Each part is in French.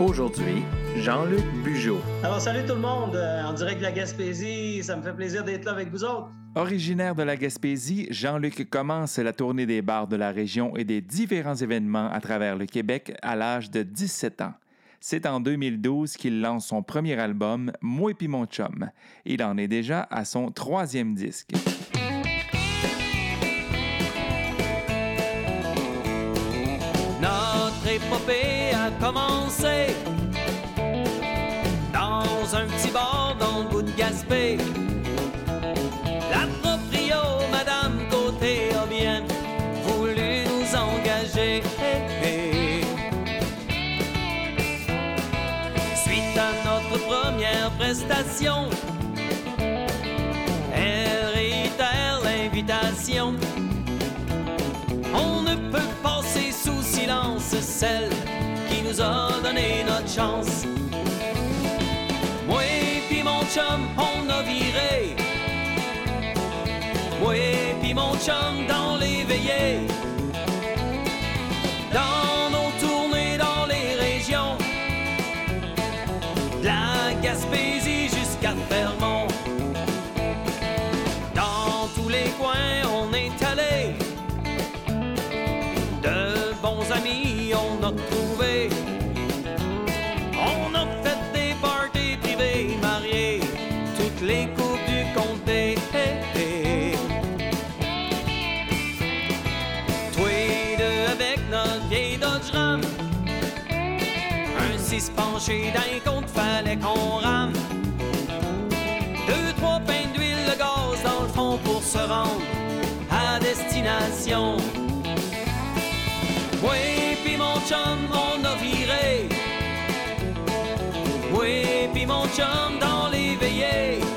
Aujourd'hui, Jean-Luc Bugeaud. Alors, salut tout le monde, euh, en direct de la Gaspésie, ça me fait plaisir d'être là avec vous autres. Originaire de la Gaspésie, Jean-Luc commence la tournée des bars de la région et des différents événements à travers le Québec à l'âge de 17 ans. C'est en 2012 qu'il lance son premier album, Moi et puis mon chum. Il en est déjà à son troisième disque. Notre épopée a commencé dans un petit bar dans le bout de Gaspé. La proprio, Madame Côté, a bien voulu nous engager. Suite à notre première prestation, qui nous a donné notre chance. Moi puis mon chum, on a viré. Moi puis mon chum dans les veillées. Penché d'un compte, fallait qu'on rame. Deux, trois pains d'huile, le gaz dans le fond pour se rendre à destination. Oui, puis mon chum, on a viré. Oui, puis mon chum dans les veillées.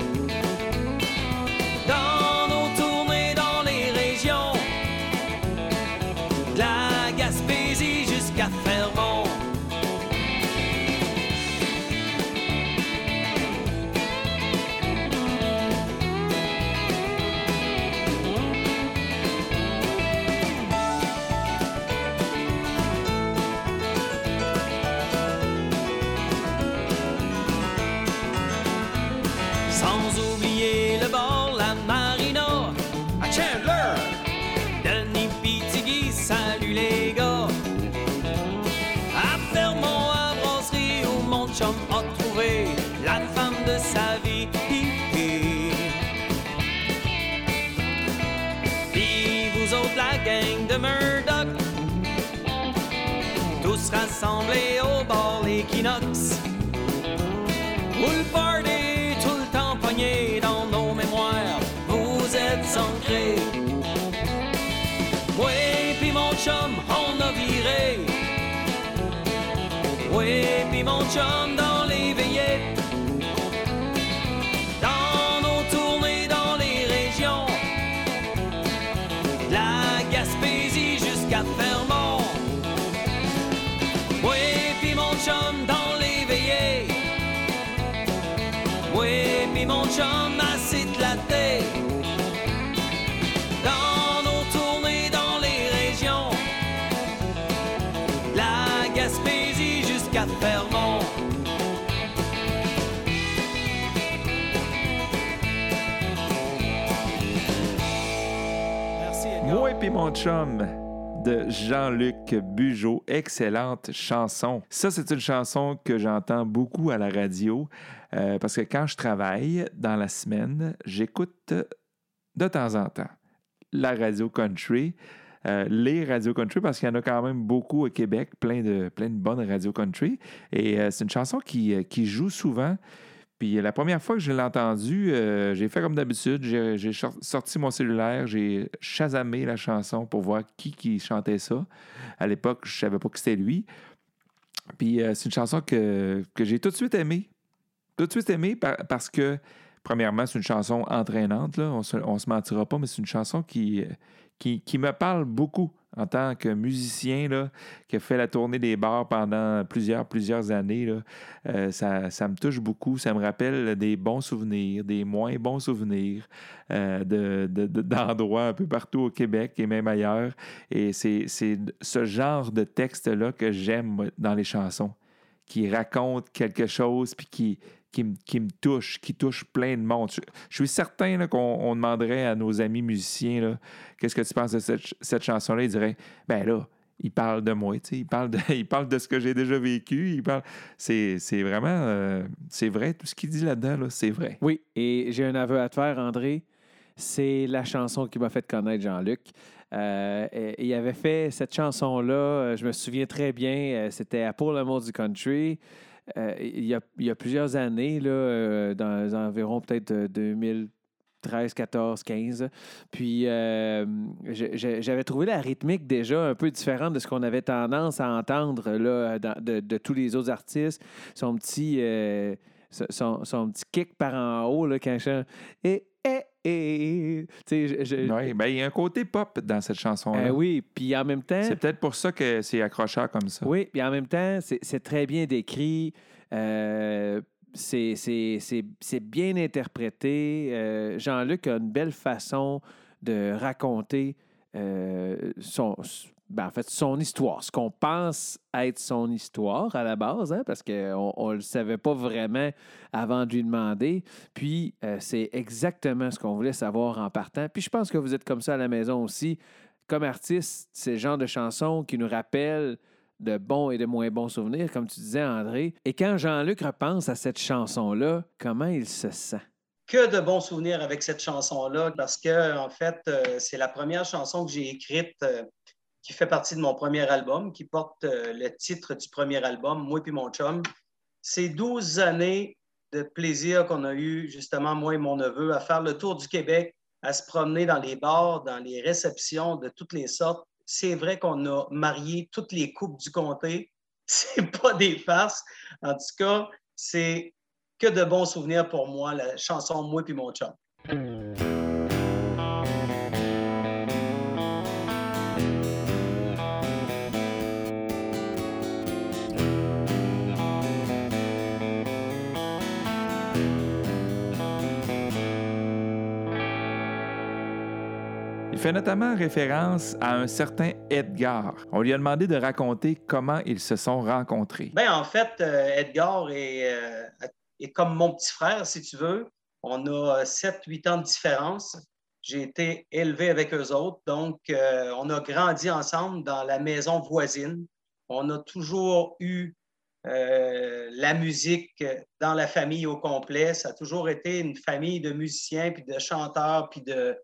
Murdoch, tous rassemblés au bord l'Equinox. Où le tout le temps pogné dans nos mémoires, vous êtes ancrés. Oui, puis mon chum, on a viré. Oui, puis mon chum dans Oui, puis mon chum assez de la tête. Dans nos tournées dans les régions. La Gaspésie jusqu'à Fermont. Moi et puis mon Jean-Luc Bugeaud. Excellente chanson. Ça, c'est une chanson que j'entends beaucoup à la radio euh, parce que quand je travaille dans la semaine, j'écoute de temps en temps la radio country. euh, les radios country parce qu'il y en a quand même beaucoup au Québec, plein de, bonnes radios country. Et euh, c'est une chanson qui joue souvent. Puis la première fois que je l'ai entendue, euh, j'ai fait comme d'habitude. J'ai sorti mon cellulaire, j'ai chasamé la chanson pour voir qui, qui chantait ça. À l'époque, je savais pas que c'était lui. Puis euh, c'est une chanson que, j'ai tout de suite aimée. Tout de suite aimée par- parce que, premièrement, c'est une chanson entraînante. On se, se mentira pas, mais c'est une chanson euh, qui, qui me parle beaucoup en tant que musicien là, qui a fait la tournée des bars pendant plusieurs, plusieurs années. Là. Euh, ça, ça me touche beaucoup. Ça me rappelle des bons souvenirs, des moins bons souvenirs euh, de, de- d'endroits un peu partout au Québec et même ailleurs. Et c'est, ce genre de texte-là que j'aime dans les chansons, qui racontent quelque chose puis qui, qui, me- touche, qui touche plein de monde. Je, suis certain qu'on on demanderait à nos amis musiciens qu'est-ce que tu penses de cette, ch- cette chanson-là? Ils diraient ben là, il parle de moi, il parle de, il parle de ce que j'ai déjà vécu. C'est, vraiment, euh, c'est vrai, tout ce qu'il dit là-dedans, là, c'est vrai. Oui, et j'ai un aveu à te faire, André. C'est la chanson qui m'a fait connaître Jean-Luc. Euh, il avait fait cette chanson-là, euh, je me souviens très bien, c'était à Pour l'amour du country. Euh, il, y a, plusieurs années, là, euh, dans les environs peut-être euh, 2013, 14, 15. Puis euh, je- je- j'avais trouvé la rythmique déjà un peu différente de ce qu'on avait tendance à entendre là, de, tous les autres artistes. Son petit, son, son petit kick par en haut là, quand chante. Et, je- ben, il y a un côté pop dans cette chanson-là. euh, oui, puis en même temps. C'est peut-être pour ça que c'est accrocheur comme ça. Oui, puis en même temps, c'est très bien décrit. euh, c'est bien interprété. Euh, Jean-Luc a une belle façon de raconter euh, son, ben, en fait, son histoire, ce qu'on pense être son histoire à la base, hein, parce qu'on ne le savait pas vraiment avant de lui demander. Puis, euh, c'est exactement ce qu'on voulait savoir en partant. Puis, je pense que vous êtes comme ça à la maison aussi. Comme artiste, c'est le genre de chansons qui nous rappellent de bons et de moins bons souvenirs, comme tu disais, André. Et quand Jean-Luc repense à cette chanson-là, comment il se sent? que de bons souvenirs avec cette chanson-là parce que, en fait, euh, c'est la première chanson que j'ai écrite euh, qui fait partie de mon premier album, qui porte euh, le titre du premier album, Moi puis mon chum. C'est 12 années de plaisir qu'on a eu, justement, moi et mon neveu, à faire le tour du Québec, à se promener dans les bars, dans les réceptions de toutes les sortes. C'est vrai qu'on a marié toutes les coupes du comté. C'est pas des farces. En tout cas, c'est que de bons souvenirs pour moi, la chanson Moi puis mon chum. Il fait notamment référence à un certain Edgar. On lui a demandé de raconter comment ils se sont rencontrés. Ben, en fait, euh, Edgar est, euh, est comme mon petit frère, si tu veux. On a 7-8 ans de différence. J'ai été élevé avec eux autres, donc euh, on a grandi ensemble dans la maison voisine. On a toujours eu la musique dans la famille au complet. Ça a toujours été une famille de musiciens, puis de chanteurs, puis de,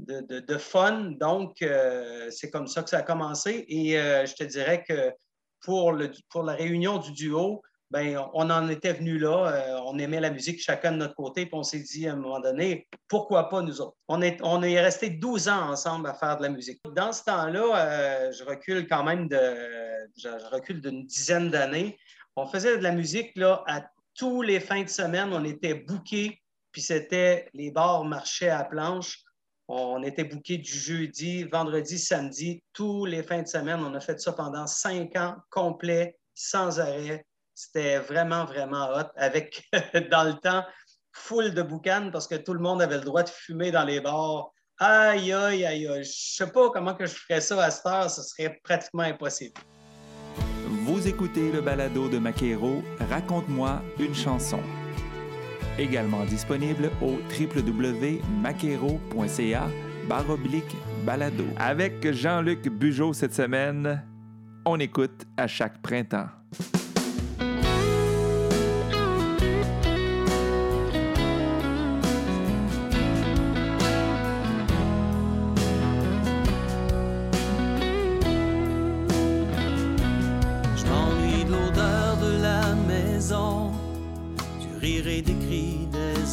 de, fun. Donc, euh, c'est comme ça que ça a commencé. Et euh, je te dirais que pour, le, pour la réunion du duo, ben, on en était venu là. Euh, on aimait la musique chacun de notre côté. Puis on s'est dit à un moment donné, pourquoi pas nous autres? On est, on est resté 12 ans ensemble à faire de la musique. Dans ce temps-là, je recule quand même de, je recule d'une dizaine d'années. On faisait de la musique là, à tous les fins de semaine. On était bookés. Puis c'était, les bars marchaient à planche. On était booké du jeudi, vendredi, samedi, tous les fins de semaine. On a fait ça pendant cinq ans complets, sans arrêt. C'était vraiment, vraiment hot, avec, dans le temps, full de boucanes parce que tout le monde avait le droit de fumer dans les bars. Aïe, aïe, aïe, aïe. Je sais pas comment que je ferais ça à cette heure, ce serait pratiquement impossible. Vous écoutez le balado de Maquero, Raconte-moi une chanson. Également disponible au www.maquero.ca baroblique balado. Avec Jean-Luc Bugeaud cette semaine, on écoute à chaque printemps.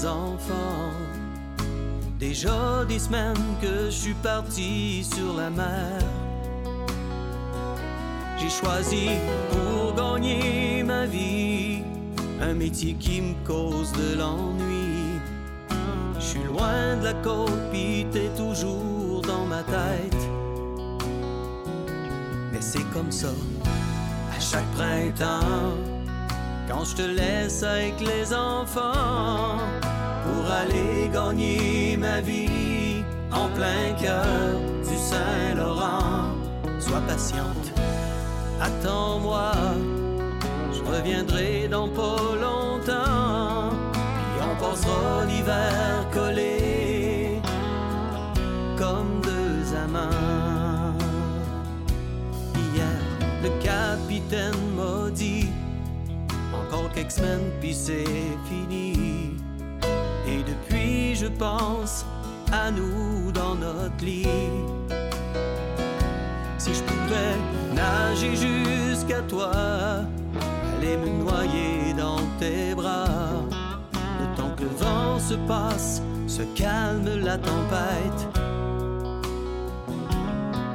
Enfants. Déjà des semaines que je suis parti sur la mer. J'ai choisi pour gagner un métier qui me cause de l'ennui. Je suis loin de la côte, t'es toujours dans ma tête. Mais c'est comme ça, à chaque printemps, quand je te laisse avec les enfants, pour aller gagner ma vie en plein cœur du Saint-Laurent. Sois patiente, attends-moi, je reviendrai dans pas longtemps, puis on passera l'hiver collé comme deux amants. Hier, le capitaine m'a dit encore quelques semaines, puis c'est fini. Je pense à nous dans notre lit. Si je pouvais nager jusqu'à toi, aller me noyer dans tes bras, le temps que le vent se passe, se calme la tempête.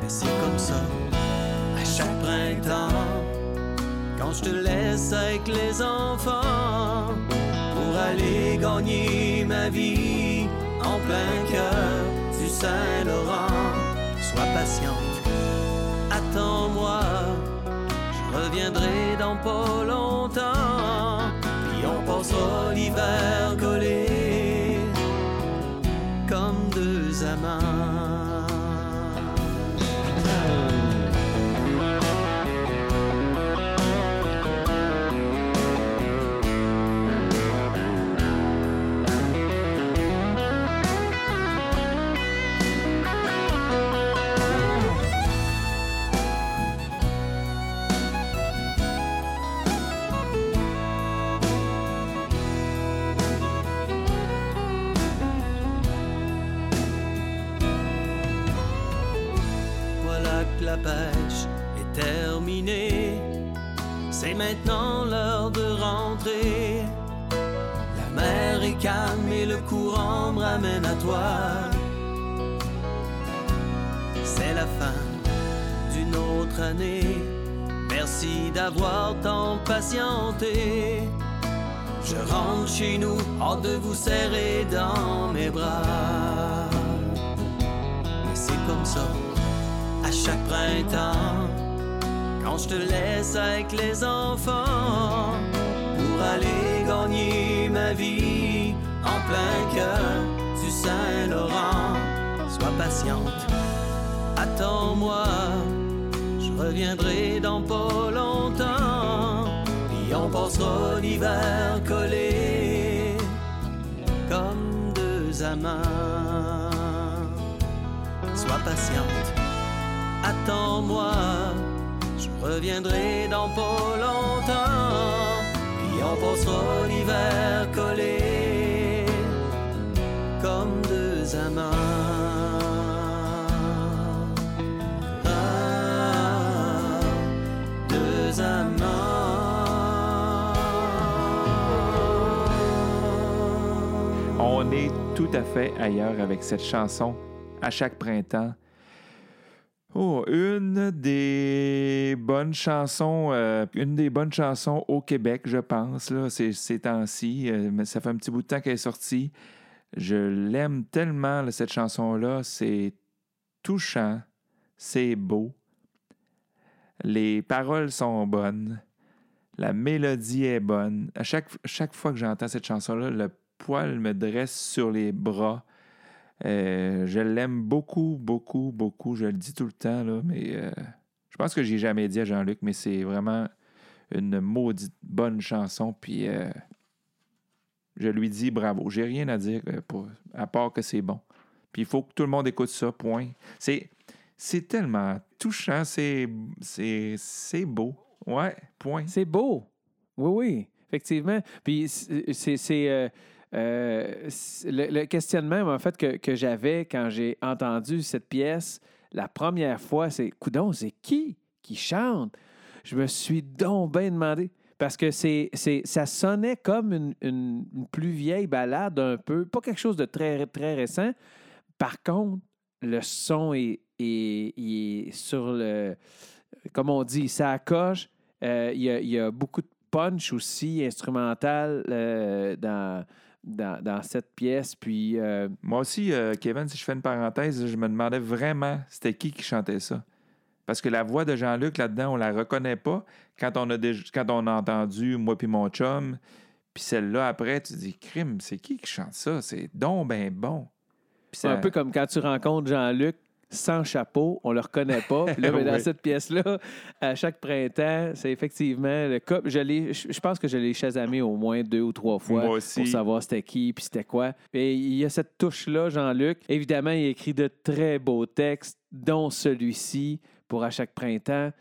Mais c'est comme ça, à chaque printemps, quand je te laisse avec les enfants pour aller gagner ma vie cœur du Saint-Laurent. Sois patiente, attends-moi, je reviendrai dans pas longtemps, puis on passera l'hiver collé comme deux amants. Calme et le courant me ramène à toi. C'est la fin d'une autre année. Merci d'avoir tant patienté. Je rentre chez nous, hâte de vous serrer dans mes bras. Mais c'est comme ça, à chaque printemps, quand je te laisse avec les enfants, pour aller gagner ma vie plein cœur du Saint-Laurent. Sois patiente, attends-moi, je reviendrai dans pas longtemps, puis on passera l'hiver collé comme deux amants. Sois patiente, attends-moi, je reviendrai dans pas longtemps, puis on passera l'hiver collé Ah. On est tout à fait ailleurs avec cette chanson à chaque printemps. Oh, une des bonnes chansons, euh, une des bonnes chansons au Québec, je pense, là, ces, temps-ci. Euh, mais ça fait un petit bout de temps qu'elle est sortie. Je l'aime tellement, cette chanson-là. C'est touchant, c'est beau. Les paroles sont bonnes. La mélodie est bonne. À chaque, chaque fois que j'entends cette chanson-là, le poil me dresse sur les bras. Euh, je l'aime beaucoup, beaucoup, beaucoup. Je le dis tout le temps, là, mais euh, je pense que j'ai jamais dit à Jean-Luc, mais c'est vraiment une maudite bonne chanson. Puis euh, je lui dis bravo. J'ai rien à dire euh, pour, à part que c'est bon. Puis il faut que tout le monde écoute ça, point. C'est, c'est tellement touchant, c'est, c'est, c'est beau. Ouais, point. C'est beau. Oui, oui, effectivement. Puis c'est. c'est- euh, euh, le, le questionnement, en fait, que, que j'avais quand j'ai entendu cette pièce la première fois, c'est Coudon, c'est qui qui chante? Je me suis donc bien demandé. Parce que c'est, c'est, ça sonnait comme une, une- plus vieille balade un peu, pas quelque chose de très, très récent. Par contre, le son est, est- est sur le. Comme on dit, ça coche. Euh, il, y y a beaucoup de punch aussi instrumental euh, dans, dans, dans cette pièce. Puis, euh, Moi aussi, Kevin, si je fais une parenthèse, je me demandais vraiment c'était qui qui chantait ça. Parce que la voix de Jean-Luc là-dedans, on la reconnaît pas. Quand on a, quand on a entendu Moi puis mon chum, puis celle-là après, tu te dis Crime, c'est qui qui chante ça? C'est donc ben bon. Puis c'est ça- un peu comme quand tu rencontres Jean-Luc sans chapeau, on le reconnaît pas. Puis là, ben, dans cette pièce-là, à chaque printemps, c'est effectivement le cas. Je, je je pense que je l'ai chasamé au moins deux ou trois fois Moi aussi. pour savoir c'était qui puis c'était quoi. Et il y a cette touche-là, Jean-Luc. Évidemment, il écrit de très beaux textes, dont celui-ci pour à chaque printemps.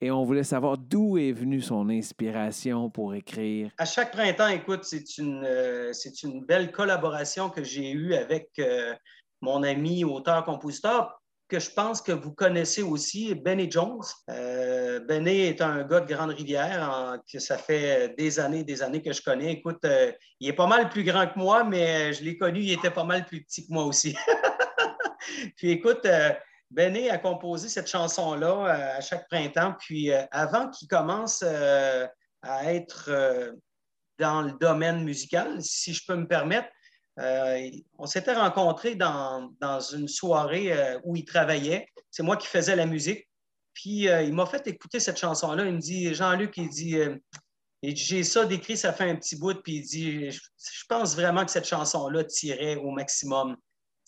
Et on voulait savoir d'où est venue son inspiration pour écrire. À chaque printemps, écoute, c'est une, euh, c'est une belle collaboration que j'ai eue avec euh, mon ami auteur-compositeur que je pense que vous connaissez aussi, Benny Jones. Euh, Benny est un gars de Grande-Rivière que ça fait des années, des années que je connais. Écoute, euh, il est pas mal plus grand que moi, mais je l'ai connu, il était pas mal plus petit que moi aussi. Puis écoute, Benny a composé cette chanson-là euh, à chaque printemps. Puis euh, avant qu'il commence euh, à être dans le domaine musical, si je peux me permettre, on s'était rencontrés dans, une soirée où il travaillait. C'est moi qui faisais la musique. Puis il m'a fait écouter cette chanson-là. Il me dit, Jean-Luc, il dit, il dit, j'ai ça décrit, ça fait un petit bout. Puis il dit, je, je pense vraiment que cette chanson-là tirait au maximum.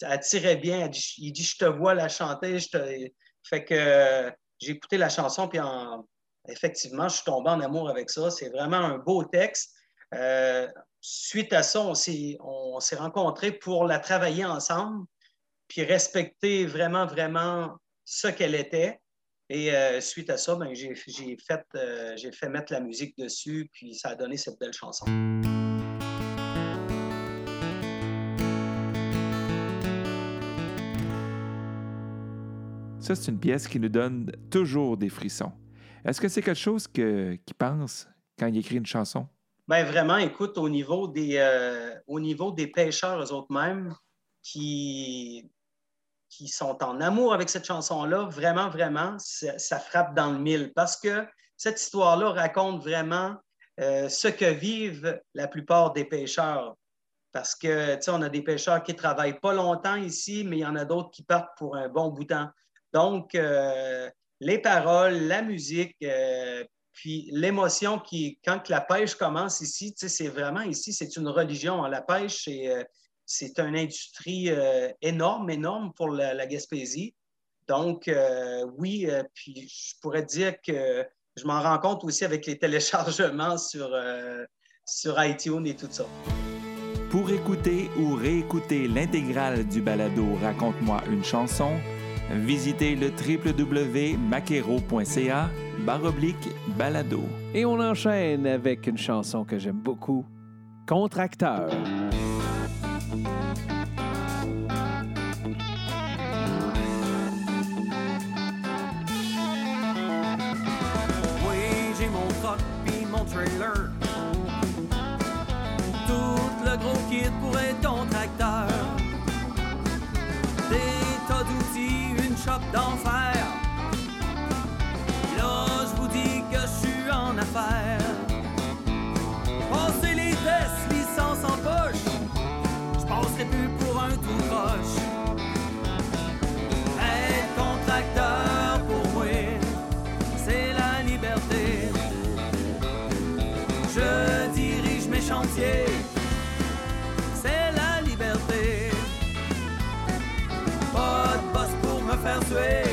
Elle tirait bien. Il dit, je te vois la chanter. Je te... Fait que j'ai écouté la chanson, puis en- effectivement, je suis tombé en amour avec ça. C'est vraiment un beau texte. Euh, suite à ça, on s'est, on s'est rencontrés pour la travailler ensemble, puis respecter vraiment, vraiment ce qu'elle était. Et euh, suite à ça, ben, j'ai, j'ai fait, euh, j'ai fait mettre la musique dessus, puis ça a donné cette belle chanson. C'est une pièce qui nous donne toujours des frissons. Est-ce que c'est quelque chose qu'il pense quand il écrit une chanson? Ben vraiment, écoute, au niveau des, euh, au niveau des pêcheurs eux-mêmes qui, qui sont en amour avec cette chanson-là, vraiment, vraiment, ça, frappe dans le mille parce que cette histoire-là raconte vraiment euh, ce que vivent la plupart des pêcheurs. Parce que, tu sais, on a des pêcheurs qui travaillent pas longtemps ici, mais il y en a d'autres qui partent pour un bon bout de temps. Donc, euh, les paroles, la musique, euh, puis l'émotion qui, quand la pêche commence ici, c'est vraiment ici, c'est une religion. La pêche, c'est, euh, une industrie énorme, énorme pour la, Gaspésie. Donc, oui, puis je pourrais dire que je m'en rends compte aussi avec les téléchargements sur, sur iTunes et tout ça. Pour écouter ou réécouter l'intégrale du balado Raconte-moi une chanson, visitez le www.maquero.ca baroblique balado. Et on enchaîne avec une chanson que j'aime beaucoup, Contracteur. Oui, j'ai mon truck pis mon trailer. Tout le gros kit pour shop d'enfer. Pour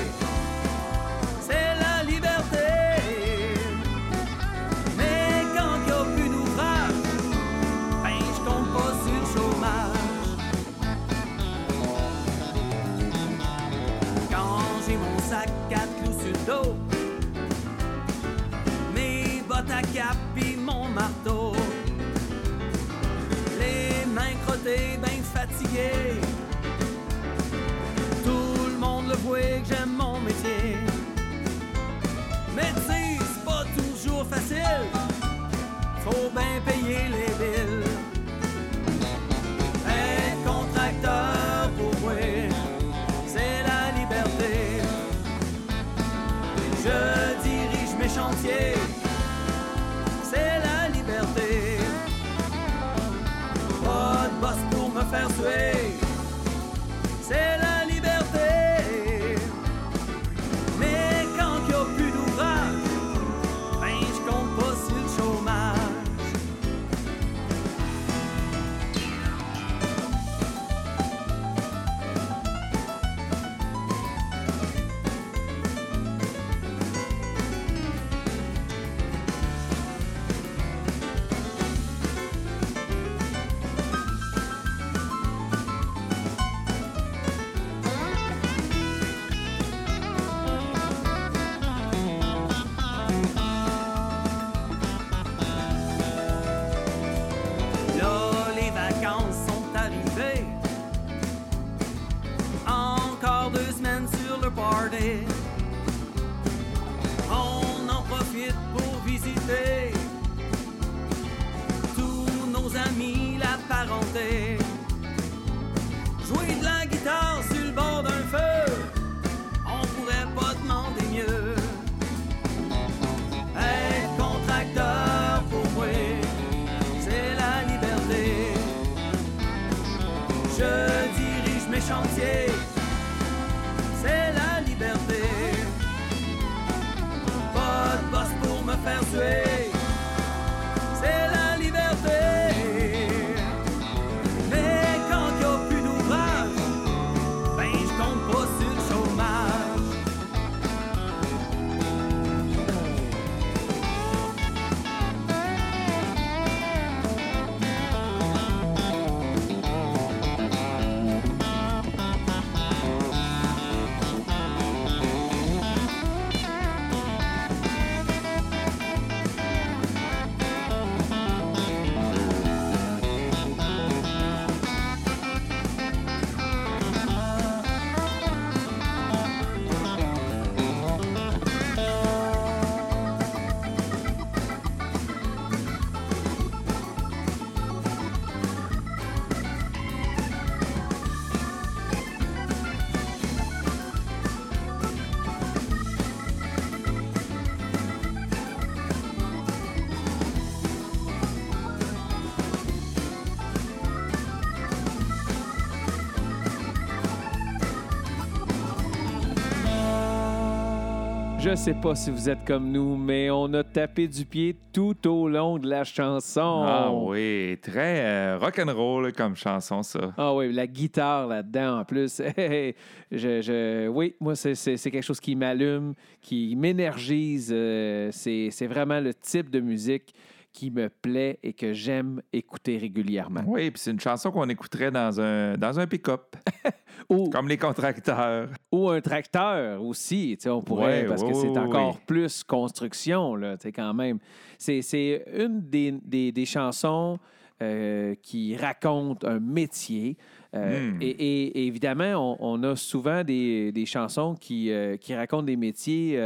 Je sais pas si vous êtes comme nous, mais on a tapé du pied tout au long de la chanson. Ah oui, très euh, rock'n'roll comme chanson, ça. Ah oui, la guitare là-dedans en plus. je, je- oui, moi, c'est- quelque chose qui m'allume, qui m'énergise. euh, c'est c'est vraiment le type de musique qui me plaît et que j'aime écouter régulièrement. Oui, puis c'est une chanson qu'on écouterait dans un, dans un pick-up, Ou, comme les contracteurs. ou un tracteur aussi, tu sais, on pourrait, parce que c'est encore oui. plus construction, là, quand même. C'est- une des, des- des chansons euh, qui raconte un métier. Euh, Hmm. et, et- et évidemment, on, on a souvent des, des chansons qui, euh, qui racontent des métiers,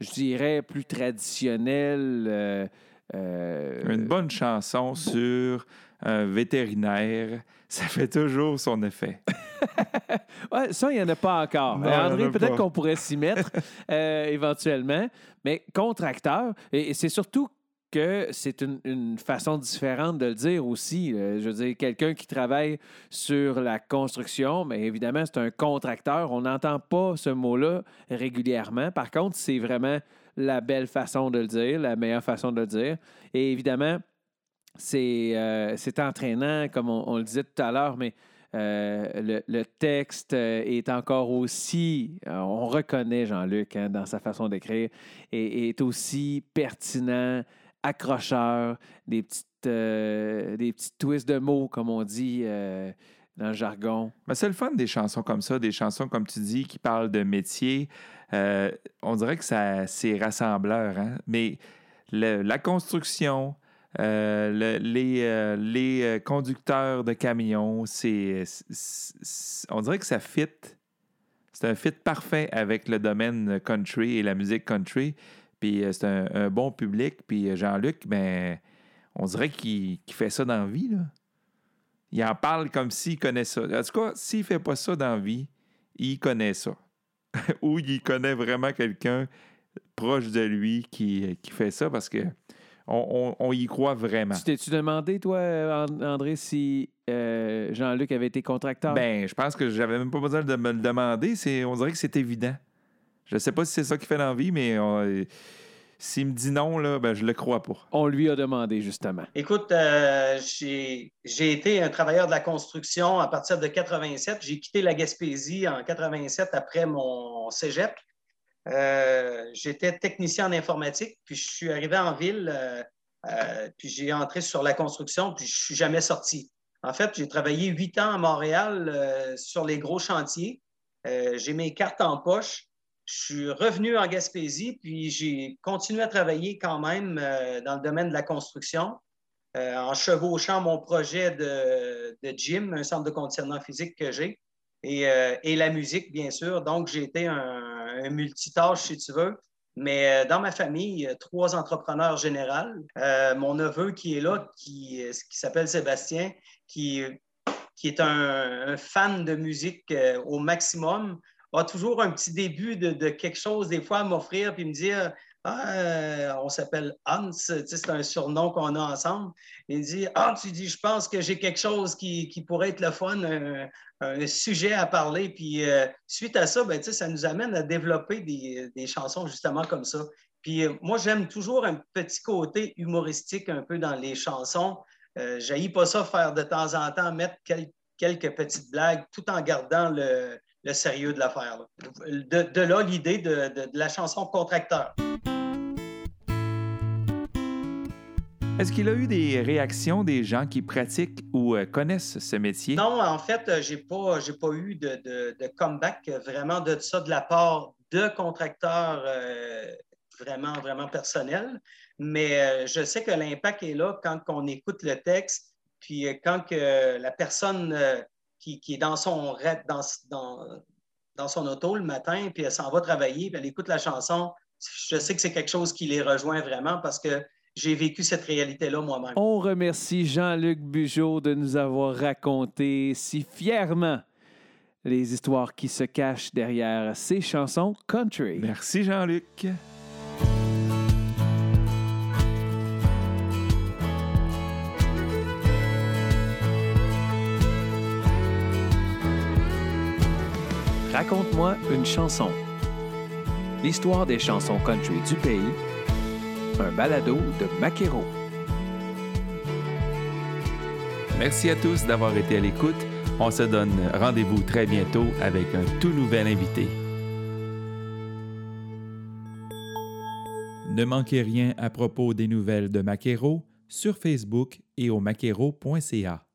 je dirais, plus traditionnels. Euh, Une bonne chanson sur un vétérinaire, ça fait toujours son effet. Ouais, ça, il n'y en a pas encore. Non, Euh, André, peut-être qu'on pourrait s'y mettre euh, éventuellement. Mais contracteur, et, et c'est surtout que c'est une, une façon différente de le dire aussi. Euh, je veux dire, quelqu'un qui travaille sur la construction, mais évidemment, c'est un contracteur. On n'entend pas ce mot-là régulièrement. Par contre, c'est vraiment la belle façon de le dire, la meilleure façon de le dire. Et évidemment, c'est euh, entraînant, comme on, le disait tout à l'heure, mais euh, le, texte euh, est encore aussi, euh, on reconnaît Jean-Luc hein, dans sa façon d'écrire, et est aussi pertinent, accrocheur, des petites, des petits twists de mots, comme on dit dans le jargon. C'est le fun des chansons comme ça, des chansons, comme tu dis, qui parlent de métier. Euh, on dirait que ça, c'est rassembleur, hein? mais le- la construction, euh, le- les, euh, les conducteurs de camions, c'est, on dirait que ça fit. C'est un fit parfait avec le domaine country et la musique country. Puis c'est un, bon public. Puis Jean-Luc, ben, on dirait qu'il, qu'il fait ça dans la vie. Là. Il en parle comme s'il connaît ça. En tout cas, s'il ne fait pas ça dans la vie, il connaît ça. Ou il connaît vraiment quelqu'un proche de lui qui, qui fait ça parce que on, on- on y croit vraiment. Tu t'es-tu demandé, toi, And- André, si euh, Jean-Luc avait été contracteur? Ben, je pense que j'avais même pas besoin de me le demander. C'est, on dirait que c'est évident. Je sais pas si c'est ça qu'il fait dans la vie, mais on- s'il me dit non, là, ben, je le crois pas. On lui a demandé, justement. Écoute, euh, j'ai j'ai été un travailleur de la construction à partir de 87. J'ai quitté la Gaspésie en 87 après mon cégep. Euh, J'étais technicien en informatique, puis je suis arrivé en ville, euh, euh, puis j'ai entré sur la construction, puis je suis jamais sorti. En fait, j'ai travaillé huit ans à Montréal euh, sur les gros chantiers. Euh, j'ai mes cartes en poche. Je suis revenu en Gaspésie, puis j'ai continué à travailler quand même euh, dans le domaine de la construction, euh, en chevauchant mon projet de, de gym, un centre de conditionnement physique que j'ai. et, euh, et la musique, bien sûr. Donc, j'ai été un, multitâche, si tu veux. Mais dans ma famille, trois entrepreneurs généraux. mon neveu qui est là, qui, qui s'appelle Sébastien, qui, qui est un, fan de musique au maximum, a toujours un petit début de, de quelque chose, des fois, à m'offrir, puis me dire ah, euh, on s'appelle Hans, c'est un surnom qu'on a ensemble. Il dit Ah, tu dis, je pense que j'ai quelque chose qui, pourrait être le fun, un, sujet à parler. Puis euh, suite à ça, ben, ça nous amène à développer des, chansons justement comme ça. Puis euh, moi, j'aime toujours un petit côté humoristique un peu dans les chansons. Je pas ça faire de temps en temps, mettre quelques petites blagues tout en gardant le, sérieux de l'affaire. De, là l'idée de, la chanson Contracteur. Est-ce qu'il a eu des réactions des gens qui pratiquent ou euh, connaissent ce métier? Non, en fait, euh, je n'ai pas, pas eu de, comeback vraiment de ça de la part de contracteurs euh, vraiment, vraiment personnels. Mais je sais que l'impact est là quand on écoute le texte, puis quand que la personne qui, est dans son, dans, dans, dans son auto le matin, puis elle s'en va travailler, puis elle écoute la chanson, je sais que c'est quelque chose qui les rejoint vraiment parce que j'ai vécu cette réalité-là moi-même. On remercie Jean-Luc Bugeaud de nous avoir raconté si fièrement les histoires qui se cachent derrière ces chansons country. Merci Jean-Luc. Raconte-moi une chanson. L'histoire des chansons country du pays un balado de Maquero. Merci à tous d'avoir été à l'écoute. On se donne rendez-vous très bientôt avec un tout nouvel invité. Ne manquez rien à propos des nouvelles de Maquero sur Facebook et au maquero.ca.